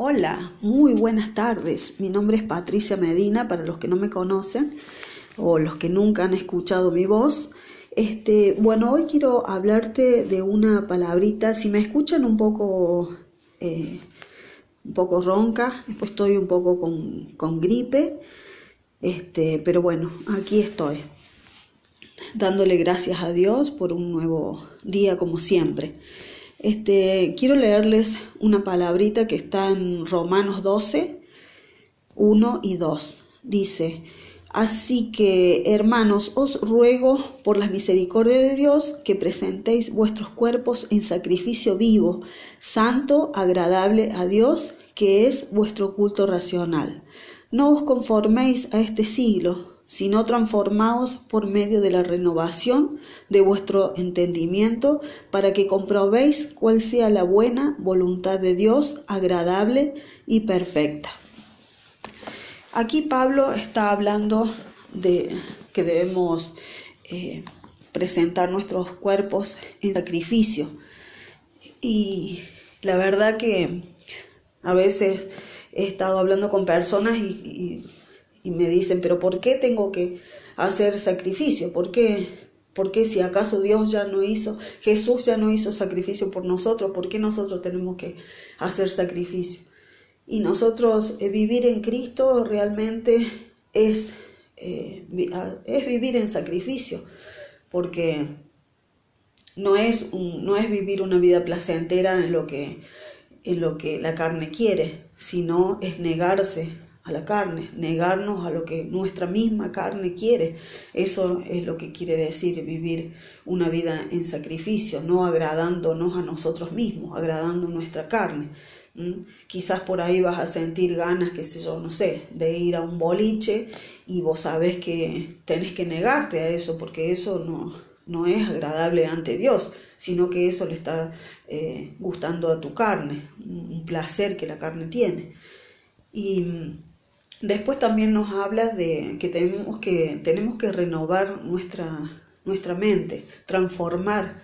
Hola, muy buenas tardes. Mi nombre es Patricia Medina, para los que no me conocen o los que nunca han escuchado mi voz. Este, bueno, hoy quiero hablarte de una palabrita. Si me escuchan un poco, eh, un poco ronca, después estoy un poco con, con gripe. Este, pero bueno, aquí estoy, dándole gracias a Dios por un nuevo día como siempre. Este, quiero leerles una palabrita que está en Romanos 12, 1 y 2. Dice, Así que, hermanos, os ruego por la misericordia de Dios que presentéis vuestros cuerpos en sacrificio vivo, santo, agradable a Dios, que es vuestro culto racional. No os conforméis a este siglo, sino transformaos por medio de la renovación de vuestro entendimiento, para que comprobéis cuál sea la buena voluntad de Dios, agradable y perfecta. Aquí Pablo está hablando de que debemos eh, presentar nuestros cuerpos en sacrificio. Y la verdad que a veces he estado hablando con personas y y me dicen, pero ¿por qué tengo que hacer sacrificio? ¿Por qué? ¿Por qué si acaso Dios ya no hizo, Jesús ya no hizo sacrificio por nosotros? ¿Por qué nosotros tenemos que hacer sacrificio? Y nosotros eh, vivir en Cristo realmente es, eh, es vivir en sacrificio, porque no es, no es vivir una vida placentera en lo, que, en lo que la carne quiere, sino es negarse a la carne, negarnos a lo que nuestra misma carne quiere. Eso es lo que quiere decir vivir una vida en sacrificio, no agradándonos a nosotros mismos, agradando nuestra carne. Quizás por ahí vas a sentir ganas, qué sé yo, no sé, de ir a un boliche y vos sabés que tenés que negarte a eso porque eso no, no es agradable ante Dios, sino que eso le está eh, gustando a tu carne, un placer que la carne tiene. Y Después también nos habla de que tenemos que, tenemos que renovar nuestra, nuestra mente, transformar,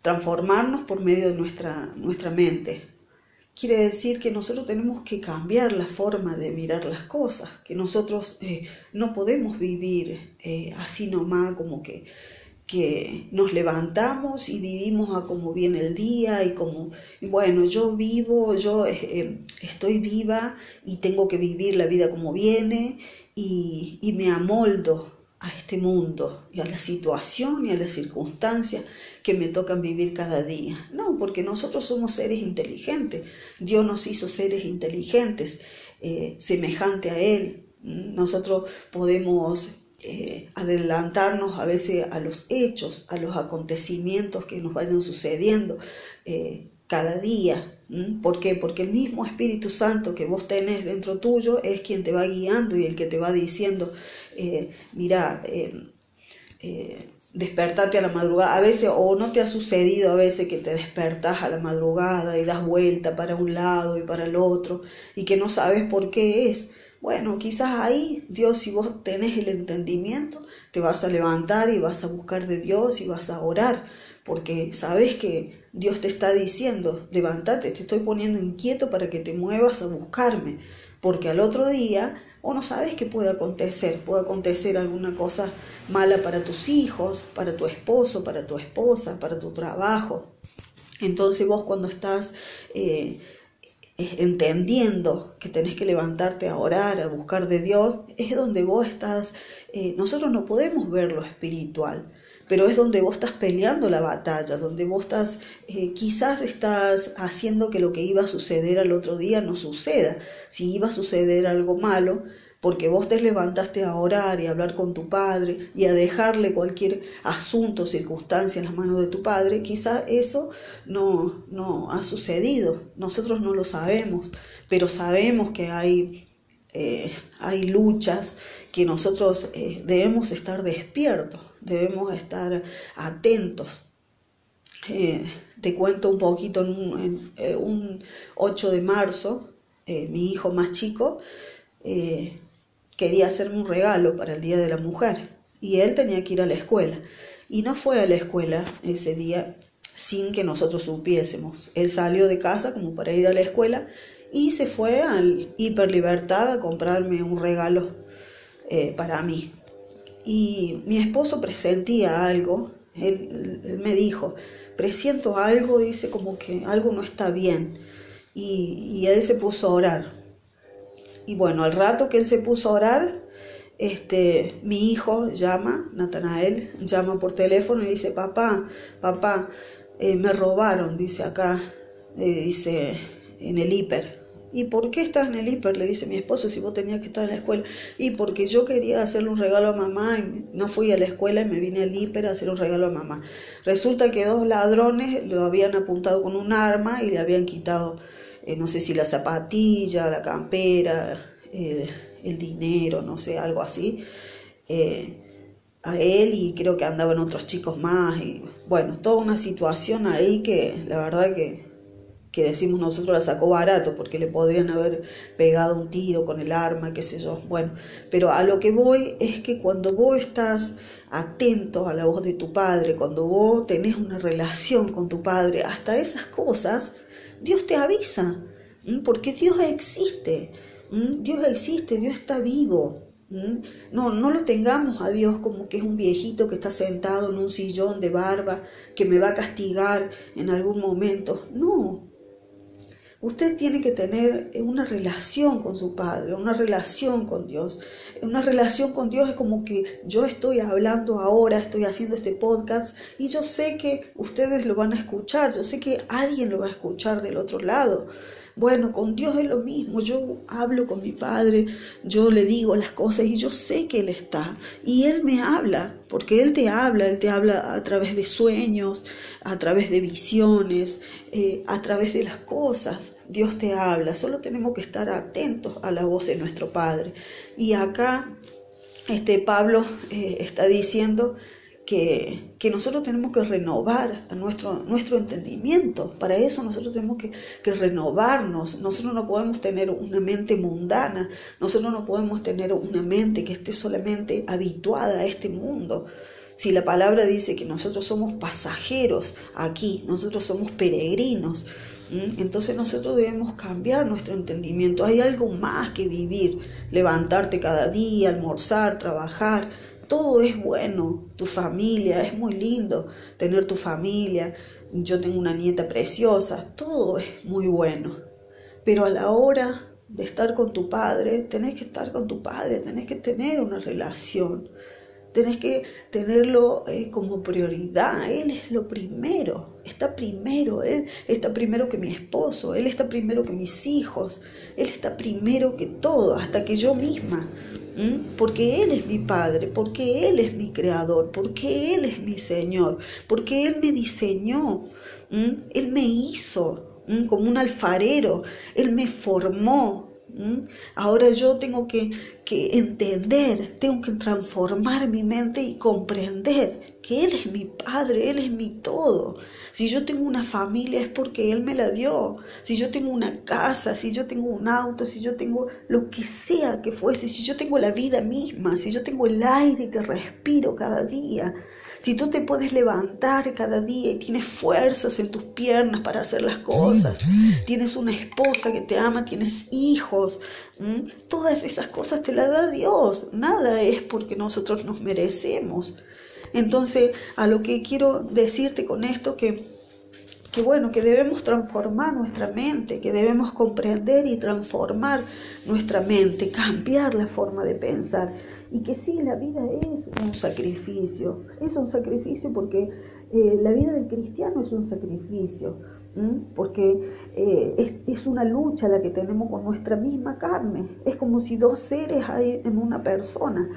transformarnos por medio de nuestra, nuestra mente. Quiere decir que nosotros tenemos que cambiar la forma de mirar las cosas, que nosotros eh, no podemos vivir eh, así nomás como que que nos levantamos y vivimos a como viene el día y como, bueno, yo vivo, yo eh, eh, estoy viva y tengo que vivir la vida como viene y, y me amoldo a este mundo y a la situación y a las circunstancias que me tocan vivir cada día. No, porque nosotros somos seres inteligentes. Dios nos hizo seres inteligentes, eh, semejante a Él. Nosotros podemos eh, adelantarnos a veces a los hechos, a los acontecimientos que nos vayan sucediendo eh, cada día. ¿Por qué? Porque el mismo Espíritu Santo que vos tenés dentro tuyo es quien te va guiando y el que te va diciendo, eh, mira, despertate a la madrugada. A veces, o no te ha sucedido a veces que te despertás a la madrugada y das vuelta para un lado y para el otro y que no sabes por qué es. Bueno, quizás ahí Dios, si vos tenés el entendimiento, te vas a levantar y vas a buscar de Dios y vas a orar, porque sabes que Dios te está diciendo, levántate, te estoy poniendo inquieto para que te muevas a buscarme, porque al otro día o no sabes qué puede acontecer, puede acontecer alguna cosa mala para tus hijos, para tu esposo, para tu esposa, para tu trabajo. Entonces vos cuando estás... Eh, entendiendo que tenés que levantarte a orar, a buscar de Dios, es donde vos estás, eh, nosotros no podemos ver lo espiritual, pero es donde vos estás peleando la batalla, donde vos estás, eh, quizás estás haciendo que lo que iba a suceder al otro día no suceda. Si iba a suceder algo malo, porque vos te levantaste a orar y hablar con tu padre y a dejarle cualquier asunto, circunstancia en las manos de tu padre, quizá eso no, no ha sucedido. Nosotros no lo sabemos, pero sabemos que hay, eh, hay luchas que nosotros eh, debemos estar despiertos, debemos estar atentos. Eh, te cuento un poquito, en un, 8 de marzo, mi hijo más chico, quería hacerme un regalo para el Día de la Mujer y él tenía que ir a la escuela. Y no fue a la escuela ese día sin que nosotros supiésemos. Él salió de casa como para ir a la escuela y se fue al Hiper Libertad a comprarme un regalo eh, para mí. Y mi esposo presentía algo, él, me dijo, presiento algo, dice como que algo no está bien. Y él se puso a orar. Y bueno, al rato que él se puso a orar, este, mi hijo llama, Natanael, llama por teléfono y dice, papá, papá, eh, me robaron, dice acá, eh, dice en el hiper. ¿Y por qué estás en el hiper? Le dice mi esposo, si vos tenías que estar en la escuela. Y porque yo quería hacerle un regalo a mamá y no fui a la escuela y me vine al hiper a hacer un regalo a mamá. Resulta que dos ladrones lo habían apuntado con un arma y le habían quitado, eh, no sé si la zapatilla, la campera, el dinero, no sé, algo así a él y creo que andaban otros chicos más y bueno, toda una situación ahí que la verdad que, que decimos nosotros la sacó barato porque le podrían haber pegado un tiro con el arma, qué sé yo. Bueno, pero a lo que voy es que cuando vos estás atento a la voz de tu padre, cuando vos tenés una relación con tu padre, hasta esas cosas, Dios te avisa, porque Dios existe, Dios existe, Dios está vivo. No, no lo tengamos a Dios como que es un viejito que está sentado en un sillón de barba que me va a castigar en algún momento. No. Usted tiene que tener una relación con su Padre, una relación con Dios. Una relación con Dios es como que yo estoy hablando ahora, estoy haciendo este podcast y yo sé que ustedes lo van a escuchar, yo sé que alguien lo va a escuchar del otro lado. Bueno, con Dios es lo mismo. Yo hablo con mi Padre, yo le digo las cosas y yo sé que Él está. Y Él me habla, porque Él te habla, Él te habla a través de sueños, a través de visiones, eh, a través de las cosas. Dios te habla. Solo tenemos que estar atentos a la voz de nuestro Padre. Y acá este Pablo eh, está diciendo que, nosotros tenemos que renovar nuestro, nuestro entendimiento. Para eso nosotros tenemos que, que, renovarnos. Nosotros no podemos tener una mente mundana. Nosotros no podemos tener una mente que esté solamente habituada a este mundo. Si la palabra dice que nosotros somos pasajeros aquí, nosotros somos peregrinos, entonces nosotros debemos cambiar nuestro entendimiento. Hay algo más que vivir, levantarte cada día, almorzar, trabajar, todo es bueno, tu familia, es muy lindo tener tu familia, yo tengo una nieta preciosa, todo es muy bueno, pero a la hora de estar con tu padre, tenés que estar con tu padre, tenés que tener una relación, tenés que tenerlo eh, como prioridad, él es lo primero, está primero, él está primero que mi esposo, él está primero que mis hijos, él está primero que todo, hasta que yo misma porque Él es mi Padre, porque Él es mi Creador, porque Él es mi Señor, porque Él me diseñó, Él me hizo como un alfarero, Él me formó. Ahora yo tengo que, que entender, tengo que transformar mi mente y comprender que Él es mi Padre, Él es mi todo. Si yo tengo una familia es porque Él me la dio. Si yo tengo una casa, si yo tengo un auto, si yo tengo lo que sea que fuese, si yo tengo la vida misma, si yo tengo el aire que respiro cada día, si tú te puedes levantar cada día y tienes fuerzas en tus piernas para hacer las cosas, tienes una esposa que te ama, tienes hijos, todas esas cosas te las da Dios. Nada es porque nosotros nos merecemos. Entonces, a lo que quiero decirte con esto que que bueno, que debemos transformar nuestra mente, que debemos comprender y transformar nuestra mente, cambiar la forma de pensar. Y que sí, la vida es un sacrificio, es un sacrificio porque eh, la vida del cristiano es un sacrificio, porque eh, es, una lucha la que tenemos con nuestra misma carne, es como si dos seres hay en una persona.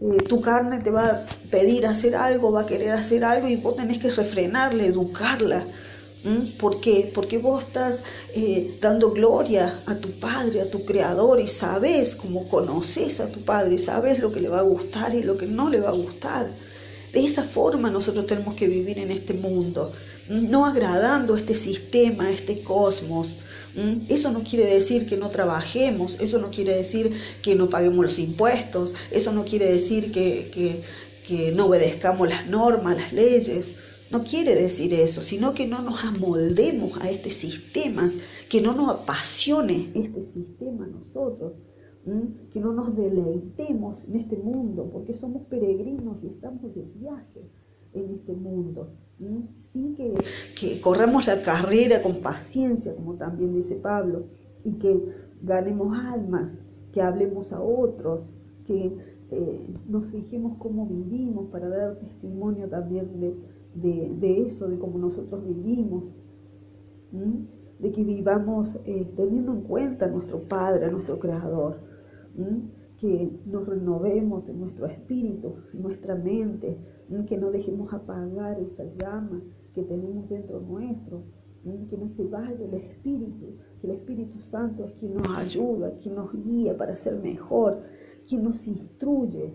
Eh, tu carne te va a pedir hacer algo, va a querer hacer algo y vos tenés que refrenarla, educarla. ¿Por qué? Porque vos estás eh, dando gloria a tu Padre, a tu Creador y sabes, como conoces a tu Padre, sabes lo que le va a gustar y lo que no le va a gustar. De esa forma nosotros tenemos que vivir en este mundo, no agradando a este sistema, a este cosmos, ¿Mm? Eso no quiere decir que no trabajemos, eso no quiere decir que no paguemos los impuestos, eso no quiere decir que, no obedezcamos las normas, las leyes. No quiere decir eso, sino que no nos amoldemos a este sistema, que no nos apasione este sistema nosotros, que no nos deleitemos en este mundo, porque somos peregrinos y estamos de viaje en este mundo. Sí que, que corramos la carrera con paciencia, como también dice Pablo, y que ganemos almas, que hablemos a otros, que eh, nos fijemos cómo vivimos para dar testimonio también de, eso, de cómo nosotros vivimos, de que vivamos eh, teniendo en cuenta a nuestro Padre, a nuestro Creador, que nos renovemos en nuestro espíritu, en nuestra mente, que no dejemos apagar esa llama que tenemos dentro nuestro, que no se vaya el Espíritu, que el Espíritu Santo es quien nos ayuda, quien nos guía para ser mejor, quien nos instruye.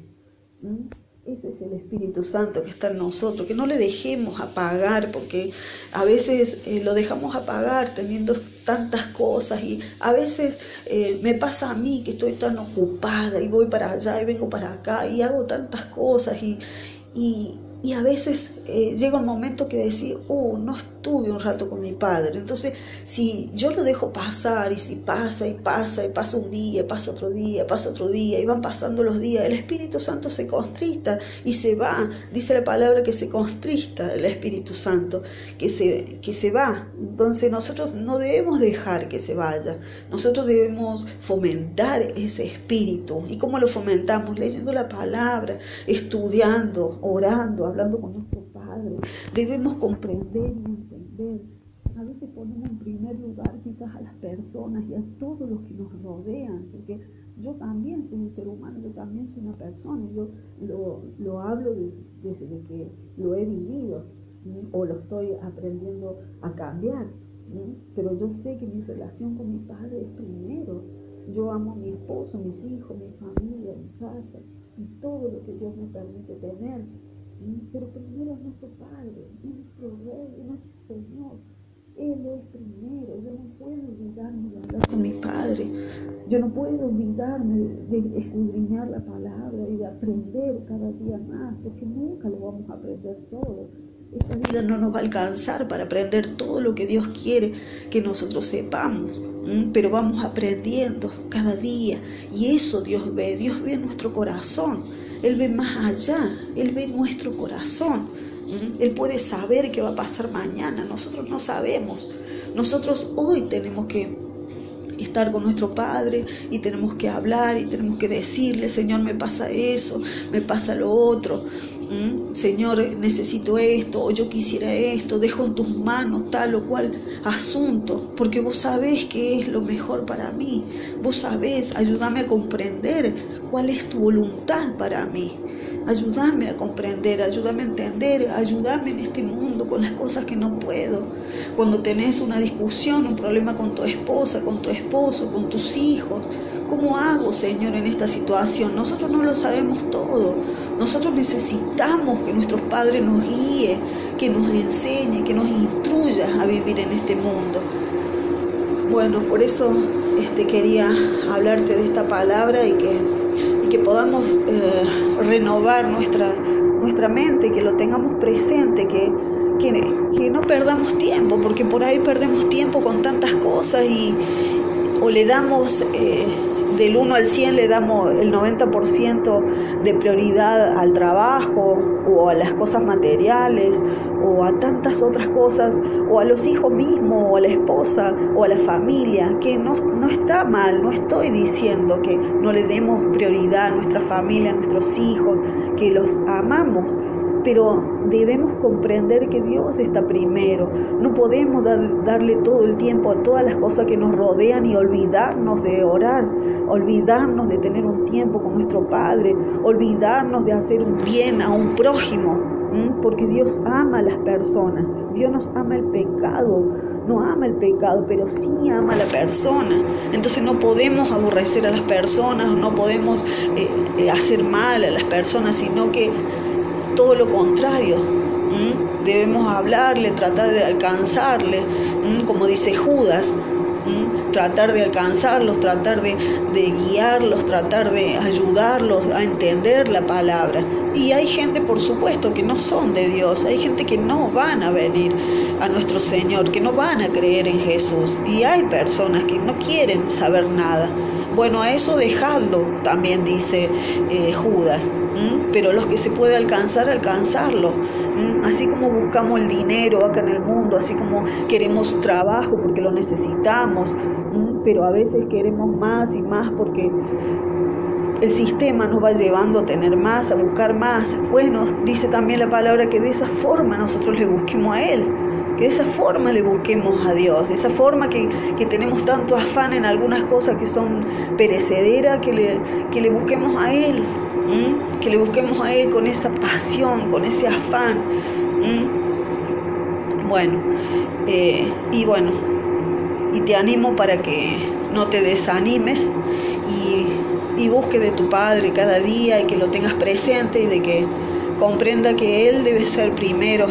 Ese es el Espíritu Santo que está en nosotros, que no le dejemos apagar, porque a veces eh, lo dejamos apagar teniendo tantas cosas y a veces eh, me pasa a mí que estoy tan ocupada y voy para allá y vengo para acá y hago tantas cosas y, y a veces eh, llega un momento que decir, oh, no estuve un rato con mi padre. Entonces, si yo lo dejo pasar y si pasa y pasa y pasa un día, pasa otro día, pasa otro día y van pasando los días, el Espíritu Santo se constrista y se va. Dice la palabra que se constrista el Espíritu Santo, que se, que se va. Entonces nosotros no debemos dejar que se vaya. Nosotros debemos fomentar ese espíritu. ¿Y cómo lo fomentamos? Leyendo la palabra, estudiando, orando hablando con nuestro Padre. Debemos comprender y entender. A veces ponemos en primer lugar quizás a las personas y a todos los que nos rodean, porque yo también soy un ser humano, yo también soy una persona, yo lo, hablo desde que lo he vivido o lo estoy aprendiendo a cambiar, pero yo sé que mi relación con mi padre es primero. Yo amo a mi esposo, mis hijos, mi familia, mi casa y todo lo que Dios me permite tener. Pero primero es nuestro Padre, es nuestro Rey, es nuestro Señor. Él es primero. Yo no puedo olvidarme de hablar con mi Padre. Yo no puedo olvidarme de escudriñar la palabra y de aprender cada día más, porque nunca lo vamos a aprender todo. Esta vida no nos va a alcanzar para aprender todo lo que Dios quiere que nosotros sepamos, pero vamos aprendiendo cada día y eso Dios ve, Dios ve nuestro corazón. Él ve más allá, Él ve nuestro corazón. Él puede saber qué va a pasar mañana, nosotros no sabemos. Nosotros hoy tenemos que estar con nuestro Padre y tenemos que hablar y tenemos que decirle, Señor, me pasa eso, me pasa lo otro. Señor, necesito esto, o yo quisiera esto, dejo en tus manos tal o cual asunto, porque vos sabés qué es lo mejor para mí, vos sabés, ayúdame a comprender cuál es tu voluntad para mí. Ayúdame a comprender, ayúdame a entender, ayúdame en este mundo con las cosas que no puedo. Cuando tenés una discusión, un problema con tu esposa, con tu esposo, con tus hijos, ¿cómo hago, Señor, en esta situación? Nosotros no lo sabemos todo. Nosotros necesitamos que nuestros padres nos guíe, que nos enseñe, que nos instruya a vivir en este mundo. Bueno, por eso este, quería hablarte de esta palabra y que que podamos eh, renovar nuestra, nuestra mente, que lo tengamos presente, que, que, no perdamos tiempo, porque por ahí perdemos tiempo con tantas cosas y o le damos eh, del 1 al 100 le damos el 90% de prioridad al trabajo o a las cosas materiales o a tantas otras cosas o a los hijos mismos o a la esposa o a la familia, que no, no está mal, no estoy diciendo que no le demos prioridad a nuestra familia, a nuestros hijos, que los amamos, pero debemos comprender que Dios está primero. No podemos darle todo el tiempo a todas las cosas que nos rodean y olvidarnos de orar, olvidarnos de tener un tiempo con nuestro Padre, olvidarnos de hacer un bien a un prójimo, porque Dios ama a las personas, Dios nos ama el pecado, no ama el pecado, pero sí ama a la persona. Entonces no podemos aborrecer a las personas, no podemos eh, eh, hacer mal a las personas, sino que todo lo contrario. Debemos hablarle, tratar de alcanzarle, como dice Judas, tratar de alcanzarlos, tratar de, guiarlos, tratar de ayudarlos a entender la palabra. Y hay gente, por supuesto, que no son de Dios, hay gente que no van a venir a nuestro Señor, que no van a creer en Jesús. Y hay personas que no quieren saber nada. Bueno, a eso dejadlo, también dice eh, Judas. Pero los que se puede alcanzar, alcanzarlo. Así como buscamos el dinero acá en el mundo, así como queremos trabajo porque lo necesitamos, pero a veces queremos más y más porque el sistema nos va llevando a tener más, a buscar más. Bueno, dice también la palabra que de esa forma nosotros le busquemos a Él, que de esa forma le busquemos a Dios, de esa forma que, tenemos tanto afán en algunas cosas que son perecederas, que le, que le busquemos a Él, que le busquemos a Él con esa pasión, con ese afán. Bueno, eh, y bueno, y te animo para que no te desanimes y y busque de tu Padre cada día y que lo tengas presente y de que comprenda que Él debe ser primero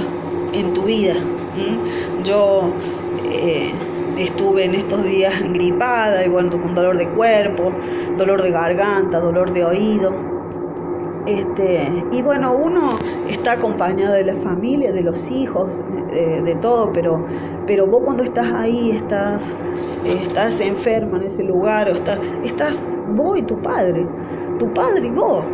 en tu vida. Yo eh, estuve en estos días gripada y bueno, con dolor de cuerpo, dolor de garganta, dolor de oído. Este, y bueno, uno está acompañado de la familia, de los hijos, de, todo, pero, pero vos cuando estás ahí, estás, estás enferma en ese lugar, o estás, estás vos y tu Padre, tu Padre y vos.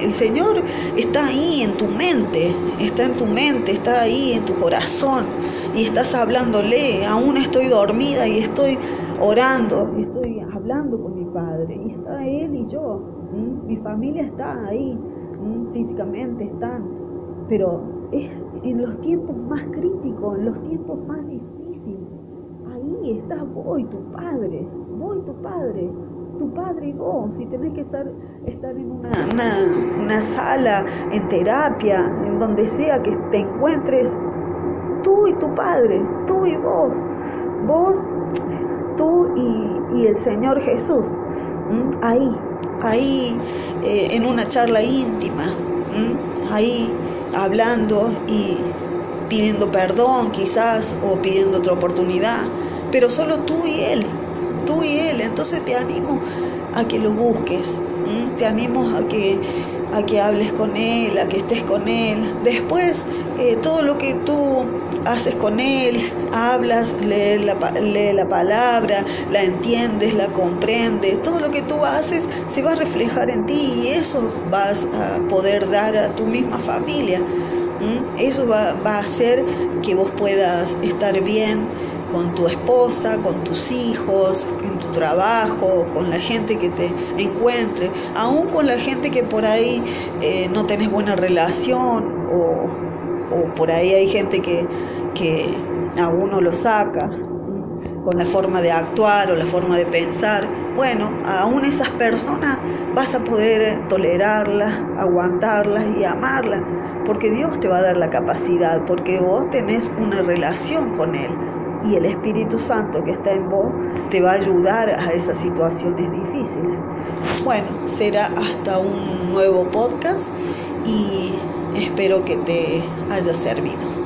El Señor está ahí en tu mente, está en tu mente, está ahí en tu corazón y estás hablándole. Aún estoy dormida y estoy orando, estoy hablando con mi Padre y está Él y yo. Mi familia está ahí, físicamente están, pero es en los tiempos más críticos, en los tiempos más difíciles. Ahí está vos y tu Padre, vos y tu Padre tu padre y vos, si tenés que estar, estar en una, una, sala, en terapia, en donde sea que te encuentres, tú y tu padre, tú y vos, vos, tú y, el Señor Jesús, ahí, ahí eh, en una charla íntima, ahí hablando y pidiendo perdón quizás o pidiendo otra oportunidad, pero solo tú y Él tú y Él. Entonces te animo a que lo busques, te animo a que, a que hables con Él, a que estés con Él. Después, eh, todo lo que tú haces con Él, hablas, lees la, lee la palabra, la entiendes, la comprendes, todo lo que tú haces se va a reflejar en ti y eso vas a poder dar a tu misma familia. Eso va, va a hacer que vos puedas estar bien, con tu esposa, con tus hijos, en tu trabajo, con la gente que te encuentre, aún con la gente que por ahí eh, no tenés buena relación o, por ahí hay gente que, que a uno lo saca con la forma de actuar o la forma de pensar. Bueno, aún esas personas vas a poder tolerarlas, aguantarlas y amarlas, porque Dios te va a dar la capacidad, porque vos tenés una relación con Él y el Espíritu Santo que está en vos te va a ayudar a esas situaciones difíciles. Bueno, será hasta un nuevo podcast y espero que te haya servido.